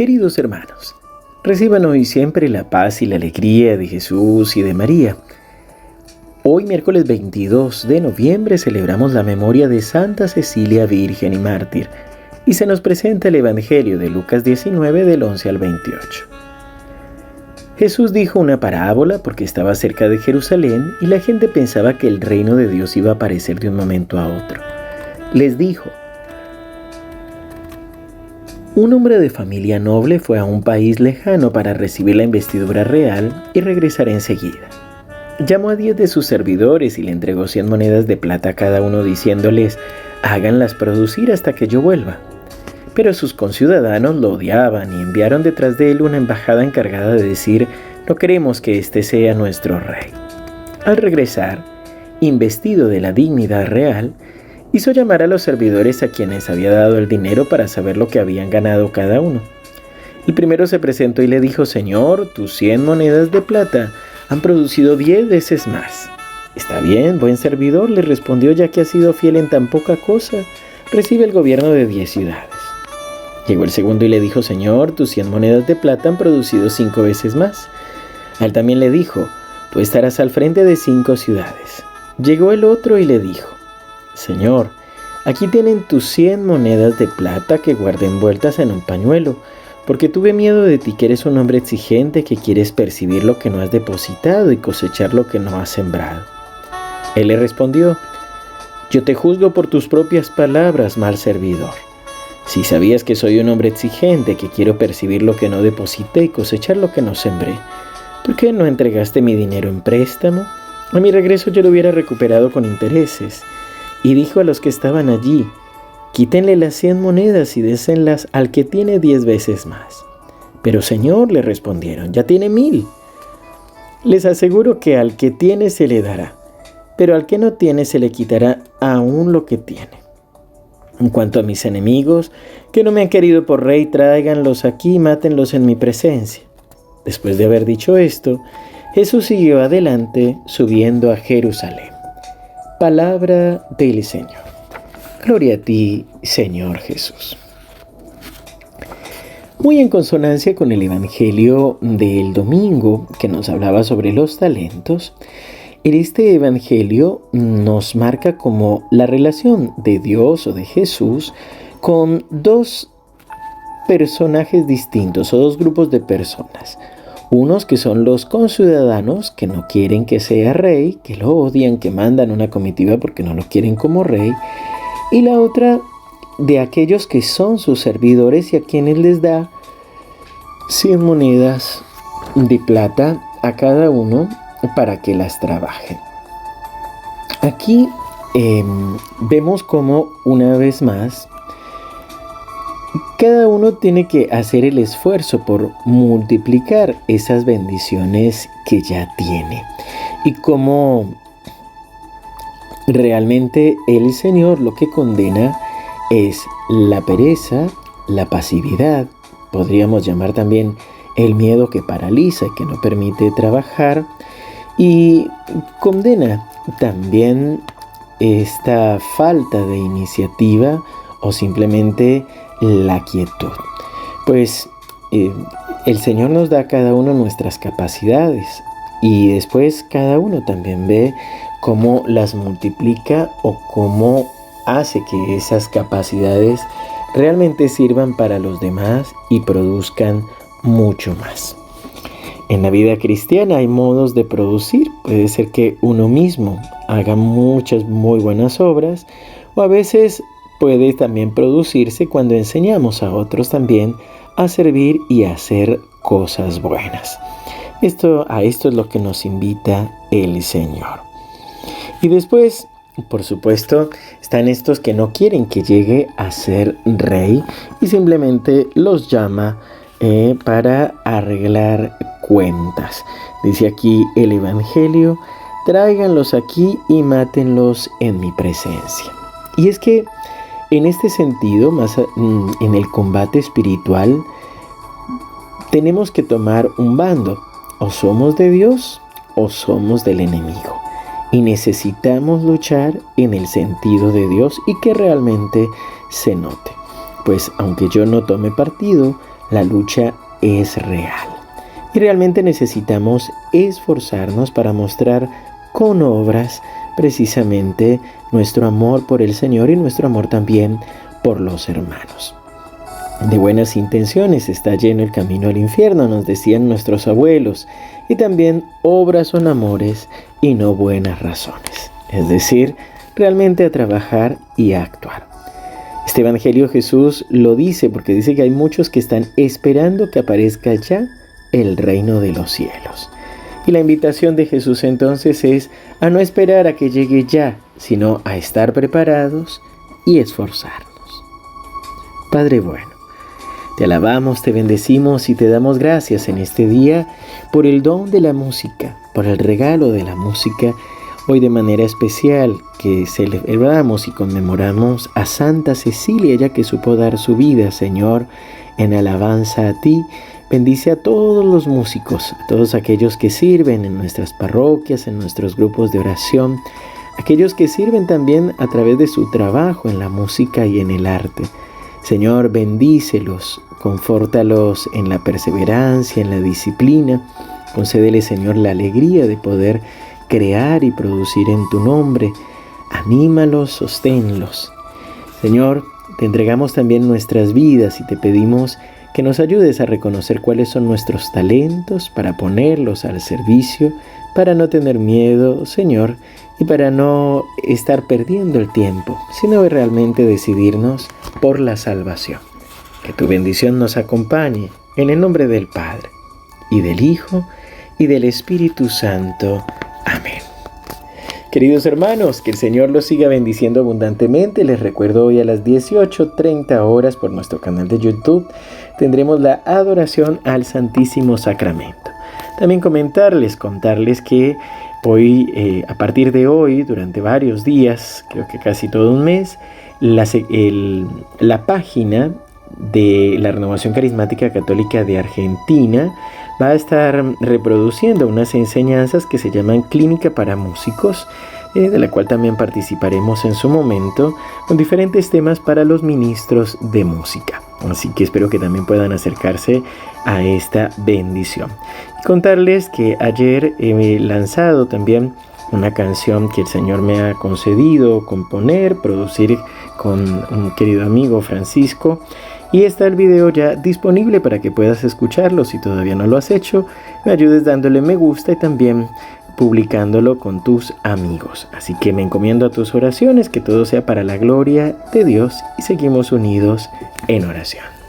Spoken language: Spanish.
Queridos hermanos, reciban hoy siempre la paz y la alegría de Jesús y de María. Hoy miércoles 22 de noviembre celebramos la memoria de Santa Cecilia Virgen y Mártir y se nos presenta el Evangelio de Lucas 19 del 11 al 28. Jesús dijo una parábola porque estaba cerca de Jerusalén y la gente pensaba que el reino de Dios iba a aparecer de un momento a otro. Les dijo, un hombre de familia noble fue a un país lejano para recibir la investidura real y regresar enseguida. Llamó a diez de sus servidores y le entregó cien monedas de plata a cada uno diciéndoles, háganlas producir hasta que yo vuelva. Pero sus conciudadanos lo odiaban y enviaron detrás de él una embajada encargada de decir, no queremos que éste sea nuestro rey. Al regresar, investido de la dignidad real, hizo llamar a los servidores a quienes había dado el dinero para saber lo que habían ganado cada uno. El primero se presentó y le dijo, Señor, tus cien monedas de plata han producido diez veces más. Está bien, buen servidor, le respondió, ya que ha sido fiel en tan poca cosa, recibe el gobierno de diez ciudades. Llegó el segundo y le dijo, Señor, tus cien monedas de plata han producido cinco veces más. A él también le dijo, tú estarás al frente de cinco ciudades. Llegó el otro y le dijo, Señor, aquí tienen tus cien monedas de plata que guardé envueltas en un pañuelo, porque tuve miedo de ti que eres un hombre exigente que quieres percibir lo que no has depositado y cosechar lo que no has sembrado. Él le respondió, Yo te juzgo por tus propias palabras, mal servidor. Si sabías que soy un hombre exigente, que quiero percibir lo que no deposité y cosechar lo que no sembré, ¿por qué no entregaste mi dinero en préstamo? A mi regreso yo lo hubiera recuperado con intereses y dijo a los que estaban allí, quítenle las cien monedas y désenlas al que tiene diez veces más. Pero Señor, le respondieron, ya tiene mil. Les aseguro que al que tiene se le dará, pero al que no tiene se le quitará aún lo que tiene. En cuanto a mis enemigos, que no me han querido por rey, tráiganlos aquí y mátenlos en mi presencia. Después de haber dicho esto, Jesús siguió adelante subiendo a Jerusalén. Palabra del Señor. Gloria a ti, Señor Jesús. Muy en consonancia con el Evangelio del domingo que nos hablaba sobre los talentos, en este Evangelio nos marca como la relación de Dios o de Jesús con dos personajes distintos o dos grupos de personas. Unos que son los conciudadanos que no quieren que sea rey, que lo odian, que mandan una comitiva porque no lo quieren como rey. Y la otra de aquellos que son sus servidores y a quienes les da 100 monedas de plata a cada uno para que las trabajen. Aquí em, vemos como una vez más cada uno tiene que hacer el esfuerzo por multiplicar esas bendiciones que ya tiene. Y como realmente el Señor lo que condena es la pereza, la pasividad, podríamos llamar también el miedo que paraliza y que no permite trabajar, y condena también esta falta de iniciativa o simplemente la quietud. Pues eh, el Señor nos da a cada uno nuestras capacidades y después cada uno también ve cómo las multiplica o cómo hace que esas capacidades realmente sirvan para los demás y produzcan mucho más. En la vida cristiana hay modos de producir. Puede ser que uno mismo haga muchas muy buenas obras o a veces puede también producirse cuando enseñamos a otros también a servir y a hacer cosas buenas. Esto, a esto es lo que nos invita el Señor. Y después, por supuesto, están estos que no quieren que llegue a ser rey y simplemente los llama eh, para arreglar cuentas. Dice aquí el Evangelio, tráiganlos aquí y mátenlos en mi presencia. Y es que en este sentido, más mm, en el combate espiritual, tenemos que tomar un bando. O somos de Dios o somos del enemigo. Y necesitamos luchar en el sentido de Dios y que realmente se note. Pues aunque yo no tome partido, la lucha es real. Y realmente necesitamos esforzarnos para mostrar con obras precisamente nuestro amor por el Señor y nuestro amor también por los hermanos. De buenas intenciones está lleno el camino al infierno, nos decían nuestros abuelos, y también obras son amores y no buenas razones. Es decir, realmente a trabajar y a actuar. Este Evangelio Jesús lo dice porque dice que hay muchos que están esperando que aparezca ya el reino de los cielos. Y la invitación de Jesús entonces es a no esperar a que llegue ya, sino a estar preparados y esforzarnos. Padre bueno, te alabamos, te bendecimos y te damos gracias en este día por el don de la música, por el regalo de la música Hoy de manera especial que celebramos y conmemoramos a Santa Cecilia, ya que supo dar su vida, Señor, en alabanza a ti. Bendice a todos los músicos, a todos aquellos que sirven en nuestras parroquias, en nuestros grupos de oración, aquellos que sirven también a través de su trabajo en la música y en el arte. Señor, bendícelos, confórtalos en la perseverancia, en la disciplina. Concédele, Señor, la alegría de poder crear y producir en tu nombre. Anímalos, sosténlos. Señor, te entregamos también nuestras vidas y te pedimos que nos ayudes a reconocer cuáles son nuestros talentos para ponerlos al servicio, para no tener miedo, Señor, y para no estar perdiendo el tiempo, sino realmente decidirnos por la salvación. Que tu bendición nos acompañe en el nombre del Padre, y del Hijo, y del Espíritu Santo. Amén. Queridos hermanos, que el Señor los siga bendiciendo abundantemente. Les recuerdo hoy a las 18.30 horas por nuestro canal de YouTube tendremos la adoración al Santísimo Sacramento. También comentarles, contarles que hoy, eh, a partir de hoy, durante varios días, creo que casi todo un mes, la, la página de la Renovación Carismática Católica de Argentina va a estar reproduciendo unas enseñanzas que se llaman Clínica para Músicos, eh, de la cual también participaremos en su momento, con diferentes temas para los ministros de música. Así que espero que también puedan acercarse a esta bendición. Y contarles que ayer he lanzado también una canción que el Señor me ha concedido componer, producir con un querido amigo Francisco y está el video ya disponible para que puedas escucharlo si todavía no lo has hecho. Me ayudes dándole me gusta y también publicándolo con tus amigos. Así que me encomiendo a tus oraciones, que todo sea para la gloria de Dios y seguimos unidos en oración.